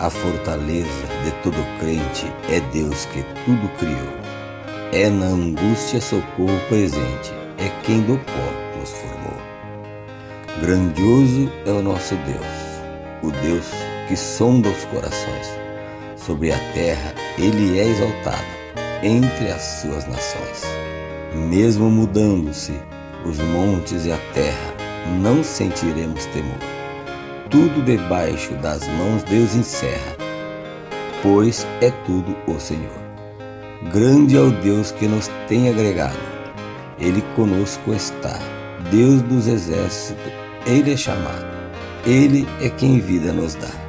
A fortaleza de todo crente é Deus que tudo criou. É na angústia socorro presente, é quem do pó nos formou. Grandioso é o nosso Deus, o Deus que sonda os corações. Sobre a terra ele é exaltado entre as suas nações. Mesmo mudando-se os montes e a terra, não sentiremos temor tudo debaixo das mãos Deus encerra, pois é tudo o Senhor. Grande é o Deus que nos tem agregado, Ele conosco está, Deus dos exércitos, Ele é chamado, Ele é quem vida nos dá.